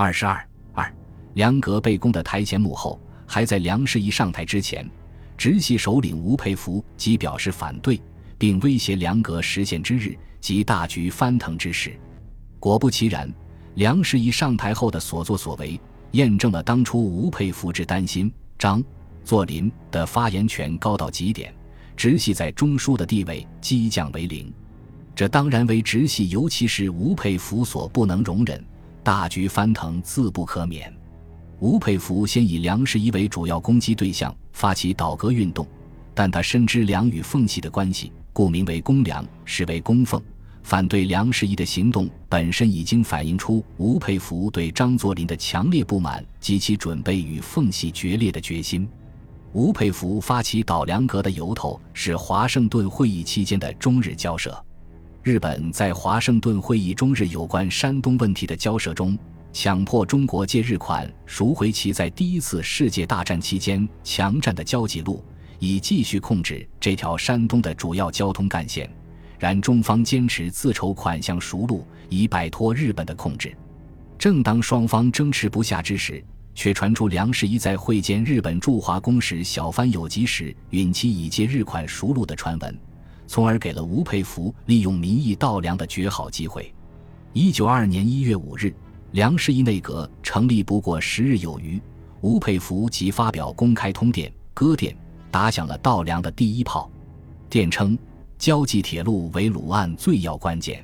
二十二二，梁革被攻的台前幕后，还在梁士仪上台之前，直系首领吴佩孚即表示反对，并威胁梁革实现之日即大局翻腾之时。果不其然，梁士仪上台后的所作所为，验证了当初吴佩孚之担心。张作霖的发言权高到极点，直系在中枢的地位激降为零，这当然为直系，尤其是吴佩孚所不能容忍。大局翻腾自不可免。吴佩孚先以梁士仪为主要攻击对象，发起倒戈运动，但他深知梁与奉系的关系，故名为攻梁，实为攻奉。反对梁士仪的行动本身已经反映出吴佩孚对张作霖的强烈不满及其准备与奉系决裂的决心。吴佩孚发起倒梁阁的由头是华盛顿会议期间的中日交涉。日本在华盛顿会议中日有关山东问题的交涉中，强迫中国借日款赎回其在第一次世界大战期间强占的交际路，以继续控制这条山东的主要交通干线。然中方坚持自筹款项赎路，以摆脱日本的控制。正当双方争持不下之时，却传出梁士仪在会见日本驻华公使小幡有吉时，允其以借日款赎路的传闻。从而给了吴佩孚利用民意倒梁的绝好机会。一九二二年一月五日，梁士仪内阁成立不过十日有余，吴佩孚即发表公开通电，歌电打响了倒梁的第一炮。电称交际铁路为鲁案最要关键，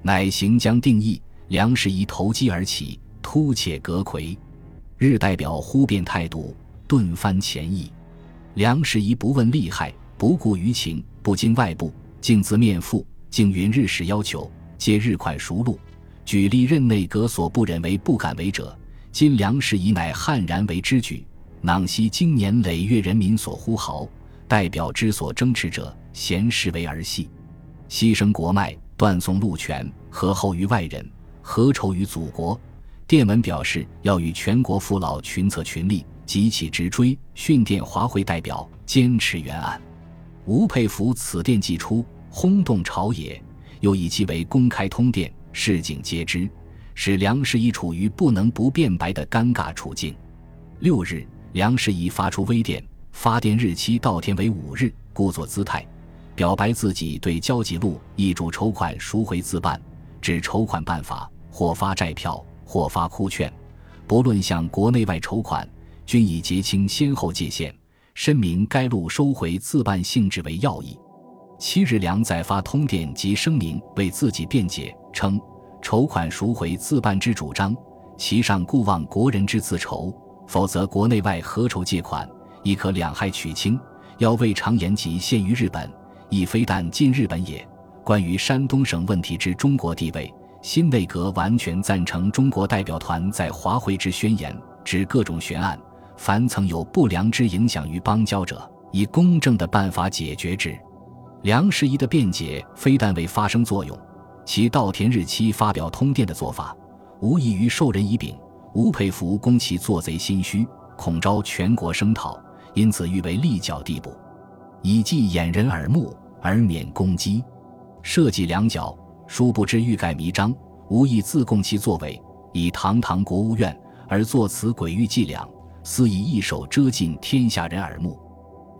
乃行将定义。梁士仪投机而起，突且阁魁，日代表忽变态度，顿翻前意。梁士仪不问利害，不顾舆情。不经外部，竟自面附，竟云日使要求，皆日款熟路。举例任内阁所不忍为、不敢为者，今梁士仪乃悍然为之举。囊悉经年累月人民所呼号，代表之所争持者，咸视为儿戏，牺牲国脉，断送路权，何厚于外人？何仇于祖国？电文表示要与全国父老群策群力，急起直追，训电华会代表，坚持原案。吴佩孚此电既出，轰动朝野，又以其为公开通电，市井皆知，使梁士仪处于不能不辩白的尴尬处境。六日，梁士仪发出微电，发电日期倒填为五日，故作姿态，表白自己对交际路易主筹款赎回自办，指筹款办法或发债票，或发库券，不论向国内外筹款，均已结清先后界限。申明该路收回自办性质为要义。七日，梁再发通电及声明为自己辩解，称筹款赎回自办之主张，其上固望国人之自筹，否则国内外何愁借款，亦可两害取轻。要未尝言及限于日本，亦非但进日本也。关于山东省问题之中国地位，新内阁完全赞成中国代表团在华会之宣言，指各种悬案。凡曾有不良之影响于邦交者，以公正的办法解决之。梁士仪的辩解非但未发生作用，其稻田日期发表通电的做法，无异于授人以柄。吴佩孚攻其做贼心虚，恐招全国声讨，因此欲为立脚地步，以既掩人耳目而免攻击，设计两脚，殊不知欲盖弥彰，无意自供其作为，以堂堂国务院而作此诡异伎俩。肆意一手遮尽天下人耳目。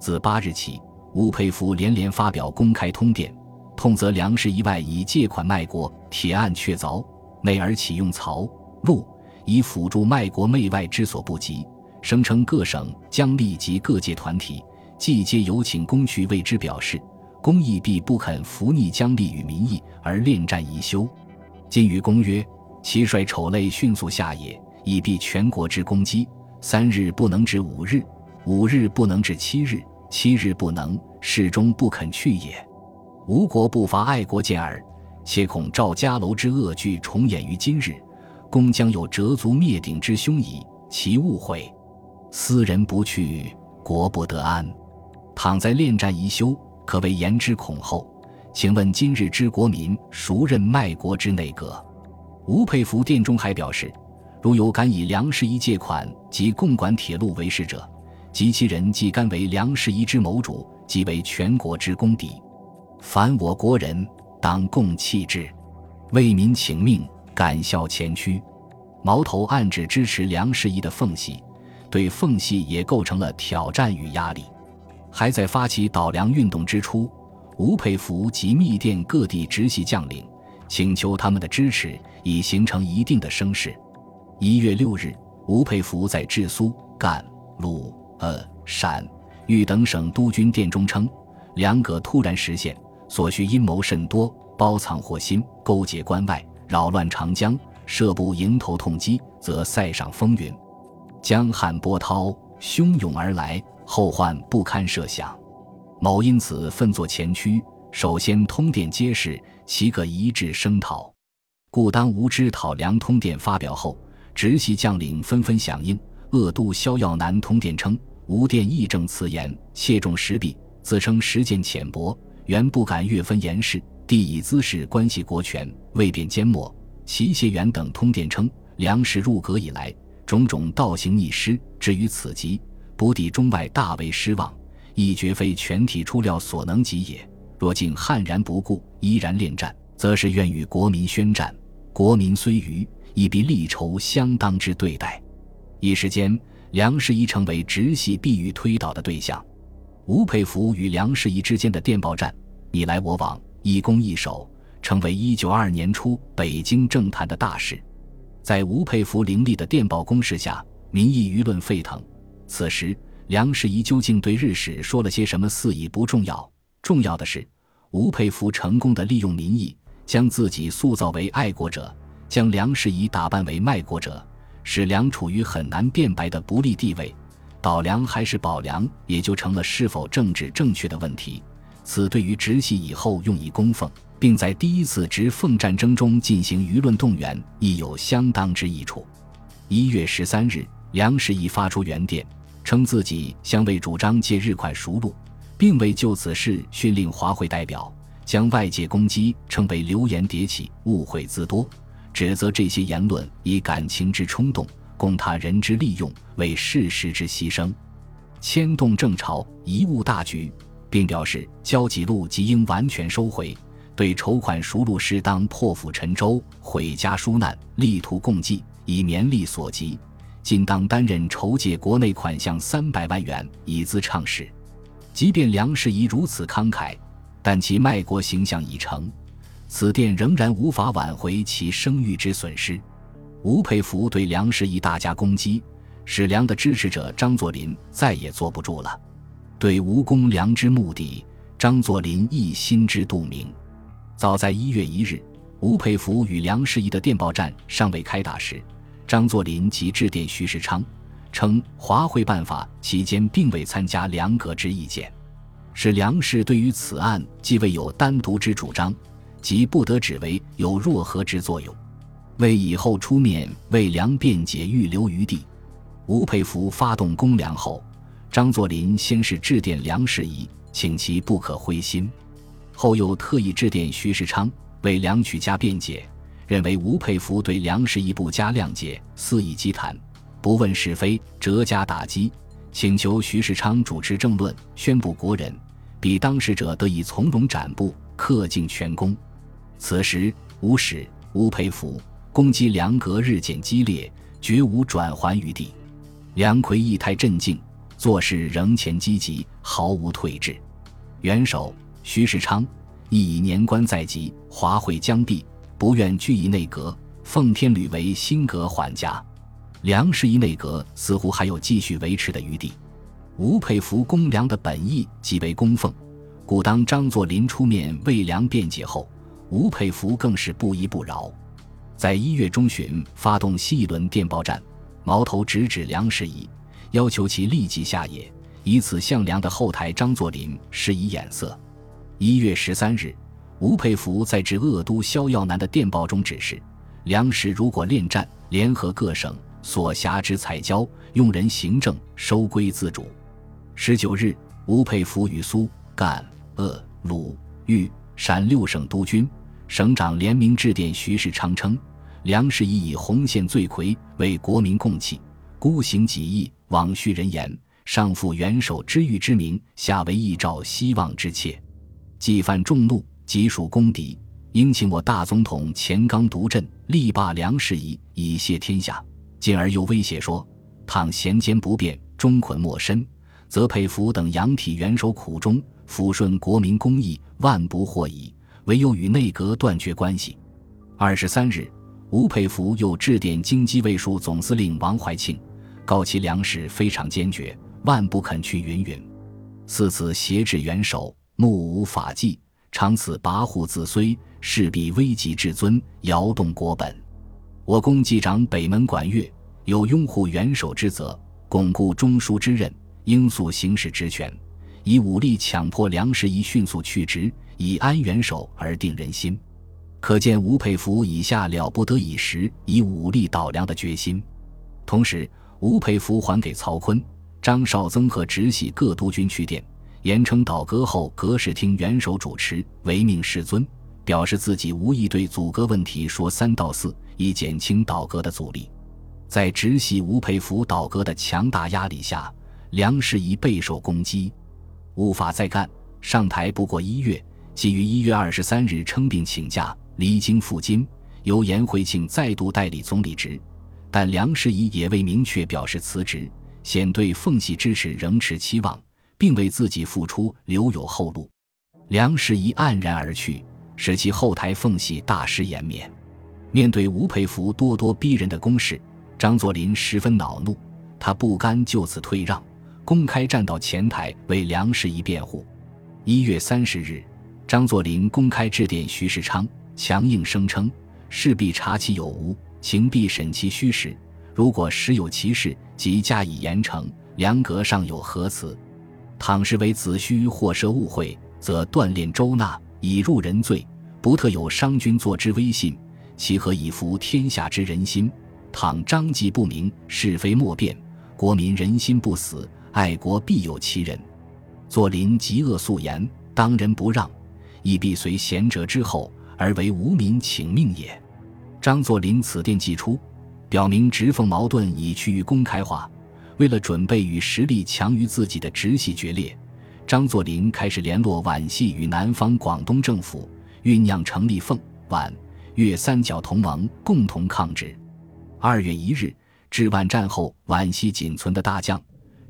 自八日起，吴佩孚连连发表公开通电，痛责粮食以外以借款卖国，铁案确凿；内而启用曹陆以辅助卖国媚外之所不及，声称各省将立及各界团体，既皆有请公去为之表示，公亦必不肯服逆将立与民意而恋战宜休。今于公曰：其率丑类迅速下野，以避全国之攻击。三日不能至五日，五日不能至七日，七日不能，始终不肯去也。吴国不乏爱国见耳，且恐赵家楼之恶剧重演于今日，公将有折足灭顶之凶矣。其误会，斯人不去，国不得安。倘在恋战宜休，可谓言之恐后。请问今日之国民，孰任卖国之内阁？吴佩孚殿中还表示。如有敢以梁士仪借款及共管铁路为事者，及其人既甘为梁士仪之谋主，即为全国之公敌，凡我国人当共弃之，为民请命，敢效前驱。矛头暗指支持梁士仪的奉系，对奉系也构成了挑战与压力。还在发起倒梁运动之初，吴佩孚及密电各地直系将领请求他们的支持，以形成一定的声势。一月六日，吴佩孚在治苏、赣、鲁、鄂、陕、豫等省督军电中称：“两葛突然实现，所需阴谋甚多，包藏祸心，勾结关外，扰乱长江，设不迎头痛击，则塞上风云，江汉波涛汹涌而来。”后患不堪设想，某因此奋作前驱，首先通电揭示，其可一致声讨。故当吴之讨梁通电发表后，直系将领纷纷响应。鄂都萧耀南通电称：“吴电义正辞严，切中时弊，自称实践浅薄，原不敢越分言事。帝以姿势关系国权，未便缄默。”齐谢元等通电称：“梁氏入阁以来，种种倒行逆施，至于此极。”不抵中外，大为失望，亦绝非全体出料所能及也。若竟悍然不顾，依然恋战，则是愿与国民宣战。国民虽愚，亦必力筹相当之对待。一时间，梁士仪成为直系必欲推倒的对象。吴佩孚与梁士仪之间的电报战，你来我往，一攻一守，成为一九二年初北京政坛的大事。在吴佩孚凌厉的电报攻势下，民意舆论沸腾。此时，梁士仪究竟对日史说了些什么，似已不重要。重要的是，吴佩孚成功的利用民意，将自己塑造为爱国者，将梁士仪打扮为卖国者，使梁处于很难辩白的不利地位。倒梁还是保梁，也就成了是否政治正确的问题。此对于直系以后用以供奉，并在第一次直奉战争中进行舆论动员，亦有相当之益处。一月十三日。梁士仪发出原电，称自己相未主张借日款赎路，并未就此事训令华会代表，将外界攻击称为流言迭起、误会滋多，指责这些言论以感情之冲动，供他人之利用，为事实之牺牲，牵动正朝，贻误大局，并表示交给禄即应完全收回，对筹款赎路适当破釜沉舟，毁家纾难，力图共济，以绵力所及。今当担任筹借国内款项三百万元以资畅事，即便梁士仪如此慷慨，但其卖国形象已成，此电仍然无法挽回其声誉之损失。吴佩孚对梁士仪大加攻击，使梁的支持者张作霖再也坐不住了。对吴公梁之目的，张作霖亦心知肚明。早在一月一日，吴佩孚与梁士仪的电报战尚未开打时。张作霖即致电徐世昌，称华会办法期间并未参加梁阁之意见，使梁氏对于此案既未有单独之主张，即不得指为有若何之作用，为以后出面为梁辩解预留余地。吴佩孚发动攻梁后，张作霖先是致电梁士仪，请其不可灰心，后又特意致电徐世昌，为梁曲家辩解。认为吴佩孚对梁士仪不加谅解，肆意激谈，不问是非，折加打击，请求徐世昌主持政论，宣布国人，比当事者得以从容展布，恪尽全功。此时吴使、吴佩孚攻击梁阁日渐激烈，绝无转还余地。梁魁意态镇静，做事仍前积极，毫无退志。元首徐世昌亦以年关在即，华会将毕。不愿拘役内阁，奉天吕为新阁缓家。梁氏一内阁似乎还有继续维持的余地。吴佩孚攻梁的本意即为供奉，故当张作霖出面为梁辩解后，吴佩孚更是不依不饶。在一月中旬发动新一轮电报战，矛头直指梁士仪，要求其立即下野，以此向梁的后台张作霖施以眼色。一月十三日。吴佩孚在致鄂都萧耀南的电报中指示，粮食如果恋战，联合各省所辖之采交，用人行政，收归自主。十九日，吴佩孚与苏、赣、鄂、鲁、豫、陕六省督军、省长联名致电徐世昌，称粮食已以红线罪魁，为国民共弃，孤行己意，枉恤人言，上负元首知遇之名，下为义照希望之切，既犯众怒。即属公敌，应请我大总统钱刚独镇，力罢梁士仪，以谢天下。进而又威胁说：倘贤奸不变，终捆莫身，则佩服等养体元首苦衷，抚顺国民公义，万不获矣。唯有与内阁断绝关系。二十三日，吴佩孚又致电京畿卫戍总司令王怀庆，告其粮食非常坚决，万不肯去。云云。四次挟制元首，目无法纪。长此跋扈自衰，势必危及至尊，摇动国本。我公既掌北门管乐，有拥护元首之责，巩固中枢之任，应速行使职权，以武力强迫梁士仪迅速去职，以安元首而定人心。可见吴佩孚以下了不得已时以武力倒梁的决心。同时，吴佩孚还给曹锟、张绍曾和直系各督军去电。严称倒戈后，阁使听元首主持，唯命是尊，表示自己无意对阻隔问题说三道四，以减轻倒戈的阻力。在直系吴佩孚倒戈的强大压力下，梁士仪备受攻击，无法再干。上台不过一月，即于一月二十三日称病请假，离京赴京，由颜惠庆再度代理总理职。但梁士仪也未明确表示辞职，显对奉系支持仍持期望。并为自己付出留有后路，梁士仪黯然而去，使其后台奉系大失颜面。面对吴佩孚咄咄逼人的攻势，张作霖十分恼怒，他不甘就此退让，公开站到前台为梁士仪辩护。一月三十日，张作霖公开致电徐世昌，强硬声称势必查其有无，情必审其虚实，如果实有其事，即加以严惩。梁阁尚有何辞？倘是为子虚或涉误会，则锻炼周纳，以入人罪，不特有商君作之威信，其何以服天下之人心？倘章纪不明，是非莫辨，国民人心不死，爱国必有其人。作霖极恶素言，当仁不让，亦必随贤者之后，而为无民请命也。张作霖此电寄出，表明直奉矛盾已趋于公开化。为了准备与实力强于自己的直系决裂，张作霖开始联络皖系与南方广东政府，酝酿成立奉皖粤三角同盟，共同抗旨。二月一日，至皖战后，皖系仅存的大将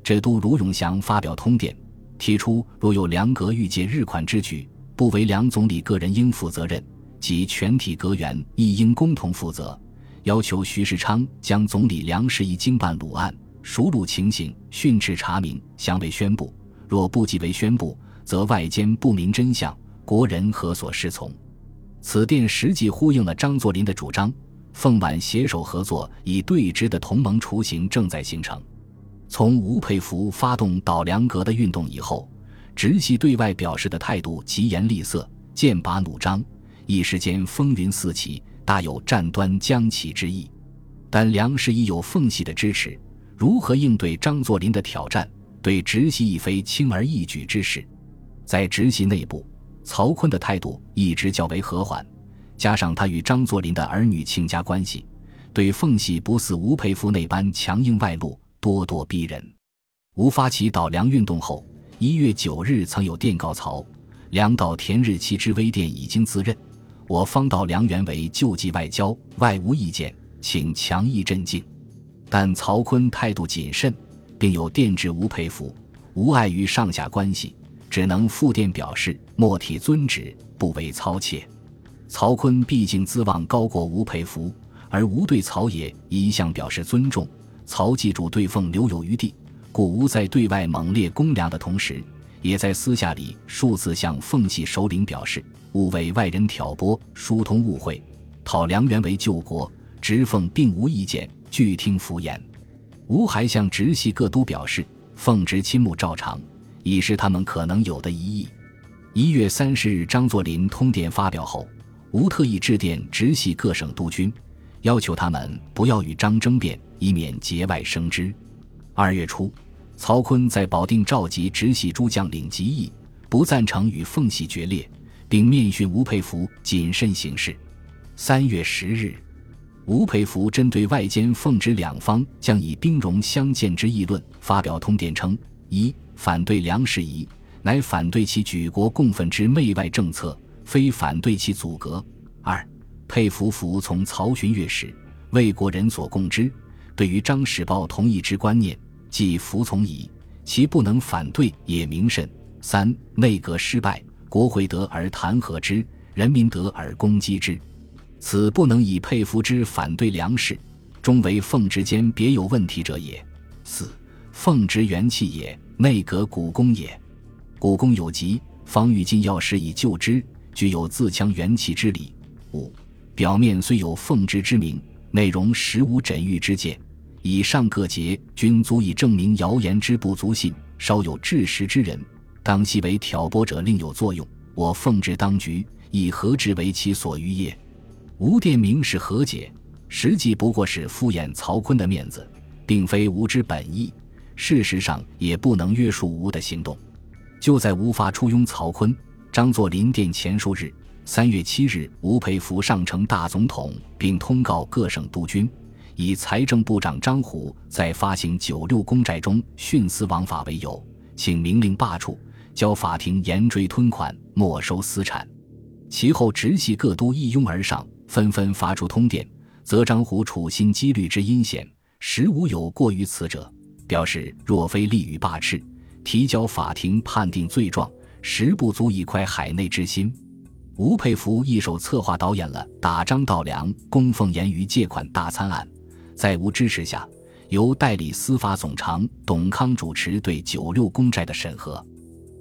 浙都卢永祥发表通电，提出若有梁阁欲借日款之举，不为梁总理个人应负责任，即全体阁员亦应共同负责，要求徐世昌将总理梁士仪经办鲁案。熟鲁情形，训斥查明，详为宣布。若不即为宣布，则外间不明真相，国人何所适从？此电实际呼应了张作霖的主张。奉皖携手合作，以对峙的同盟雏形正在形成。从吴佩孚发动倒梁阁的运动以后，直系对外表示的态度疾言厉色，剑拔弩张，一时间风云四起，大有战端将起之意。但梁氏已有奉系的支持。如何应对张作霖的挑战？对直系亦非轻而易举之事。在直系内部，曹锟的态度一直较为和缓，加上他与张作霖的儿女亲家关系，对奉系不似吴佩孚那般强硬外露、咄咄逼人。吴发起倒梁运动后，一月九日曾有电告曹梁倒田日期之微电已经自认，我方倒梁原为救济外交，外无意见，请强毅镇静。但曹锟态度谨慎，并有电致吴佩孚，无碍于上下关系，只能复电表示莫体遵旨，不为操切。曹锟毕竟资望高过吴佩孚，而吴对曹也一向表示尊重。曹记住对奉留有余地，故吴在对外猛烈攻梁的同时，也在私下里数次向奉系首领表示，勿为外人挑拨，疏通误会，讨梁元为救国，直奉并无意见。拒听敷衍，吴还向直系各都表示，奉旨亲睦照常，已是他们可能有的疑义。一月三十日，张作霖通电发表后，吴特意致电直系各省督军，要求他们不要与张争辩，以免节外生枝。二月初，曹锟在保定召集直系诸将领集议，不赞成与奉系决裂，并面训吴佩孚谨慎行事。三月十日。吴佩孚针对外间奉旨两方将以兵戎相见之议论，发表通电称：一反对梁士仪，乃反对其举国共愤之媚外政策，非反对其阻隔；二，佩服服从曹询越时，为国人所共知。对于张使豹同意之观念，即服从矣。其不能反对也明甚。三，内阁失败，国会得而弹劾之，人民得而攻击之，此不能以佩服之反对梁氏，终为奉旨间别有问题者也。四，奉旨元气也，内阁古功也。古功有疾，方欲进药师以救之，具有自强元气之理。五，表面虽有奉旨之名，内容实无诊愈之见。以上各节均足以证明谣言之不足信。稍有治实之人，当系为挑拨者，另有作用。我奉之当局，以何之为其所欲也？吴殿明是何解，实际不过是敷衍曹锟的面子，并非吴之本意。事实上，也不能约束吴的行动。就在吴发出拥曹锟，张作霖殿前数日，三月七日，吴佩孚上呈大总统，并通告各省督军。以财政部长张虎在发行九六公债中徇私枉法为由，请明令罢黜，交法庭严追吞款，没收私产。其后直系各都一拥而上，纷纷发出通电，则张虎处心积虑之阴险，实无有过于此者，表示若非利于罢斥，提交法庭判定罪状，实不足以快海内之心。吴佩孚一手策划导演了打张道良、供奉言于借款大参案。在吴支持下，由代理司法总长董康主持对九六公债的审核，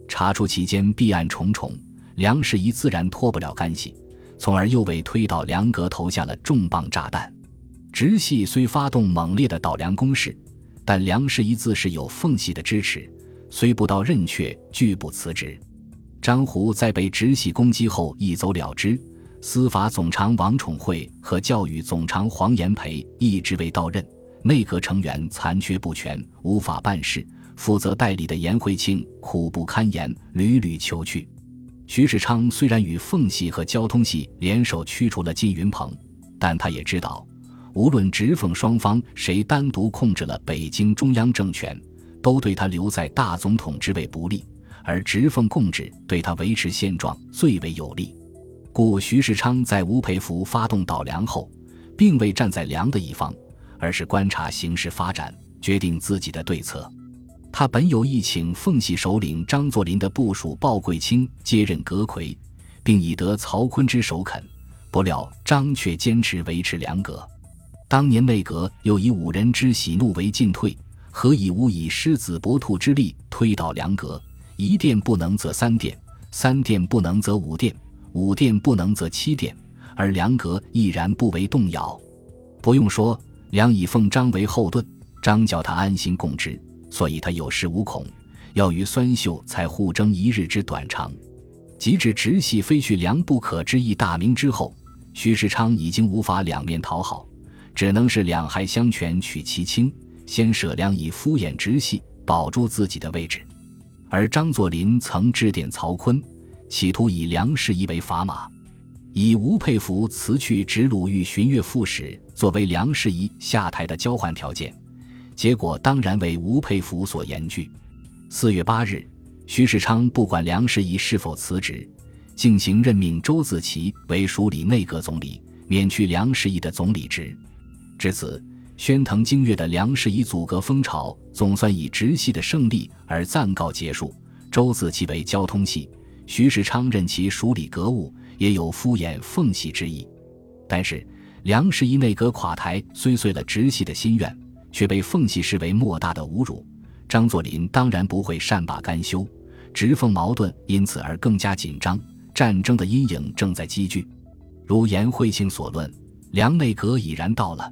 查出期间弊案重重，梁士仪自然脱不了干系，从而又为推倒梁阁投下了重磅炸弹。直系虽发动猛烈的倒梁攻势，但梁士仪自是有缝隙的支持，虽不到任却，拒不辞职。张胡在被直系攻击后一走了之。司法总长王宠惠和教育总长黄炎培一直未到任，内阁成员残缺不全，无法办事。负责代理的严惠庆苦不堪言，屡屡求去。徐世昌虽然与奉系和交通系联手驱除了金云鹏，但他也知道，无论直奉双方谁单独控制了北京中央政权，都对他留在大总统之位不利，而直奉共治对他维持现状最为有利。故徐世昌在吴佩孚发动倒梁后，并未站在梁的一方，而是观察形势发展，决定自己的对策。他本有意请奉系首领张作霖的部属鲍贵卿接任阁魁，并以得曹锟之首肯，不料张却坚持维持梁阁。当年内阁又以五人之喜怒为进退，何以无以狮子搏兔之力推倒梁阁？一殿不能则三殿，三殿不能则五殿。五殿不能则七殿，而梁阁毅然不为动摇。不用说，梁以奉张为后盾，张叫他安心共治，所以他有恃无恐，要与孙秀才互争一日之短长。及至直系非去梁不可之意大明之后，徐世昌已经无法两面讨好，只能是两害相权取其轻，先舍梁以敷衍直系，保住自己的位置。而张作霖曾致电曹锟。企图以梁士仪为砝码，以吴佩孚辞去直鲁豫巡阅副使作为梁士仪下台的交换条件，结果当然为吴佩孚所严拒。四月八日，徐世昌不管梁士仪是否辞职，进行任命周自齐为署理内阁总理，免去梁士仪的总理职。至此，宣腾京粤的梁士仪阻隔风潮总算以直系的胜利而暂告结束。周自齐为交通系。徐世昌任其署理阁务，也有敷衍奉系之意。但是梁士仪内阁垮台，虽遂了直系的心愿，却被奉系视为莫大的侮辱。张作霖当然不会善罢甘休，直奉矛盾因此而更加紧张，战争的阴影正在积聚。如颜惠庆所论，梁内阁已然到了，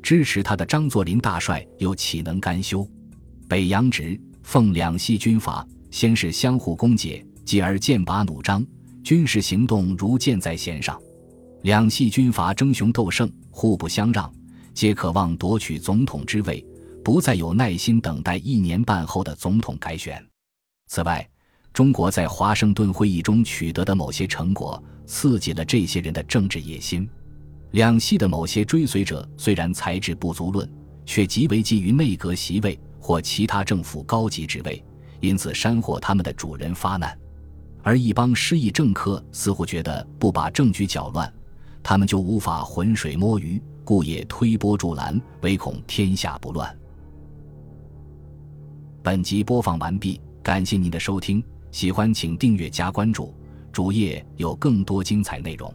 支持他的张作霖大帅又岂能甘休？北洋直奉两系军阀，先是相互攻讦。继而剑拔弩张，军事行动如箭在弦上，两系军阀争雄斗胜，互不相让，皆渴望夺取总统之位，不再有耐心等待一年半后的总统改选。此外，中国在华盛顿会议中取得的某些成果，刺激了这些人的政治野心。两系的某些追随者虽然才智不足论，却极为觊觎内阁席位或其他政府高级职位，因此煽惑他们的主人发难。而一帮失意政客似乎觉得不把政局搅乱，他们就无法浑水摸鱼，故也推波助澜，唯恐天下不乱。本集播放完毕，感谢您的收听，喜欢请订阅加关注，主页有更多精彩内容。